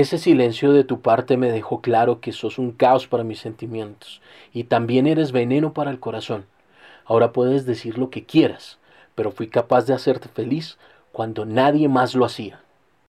Ese silencio de tu parte me dejó claro que sos un caos para mis sentimientos y también eres veneno para el corazón. Ahora puedes decir lo que quieras, pero fui capaz de hacerte feliz cuando nadie más lo hacía.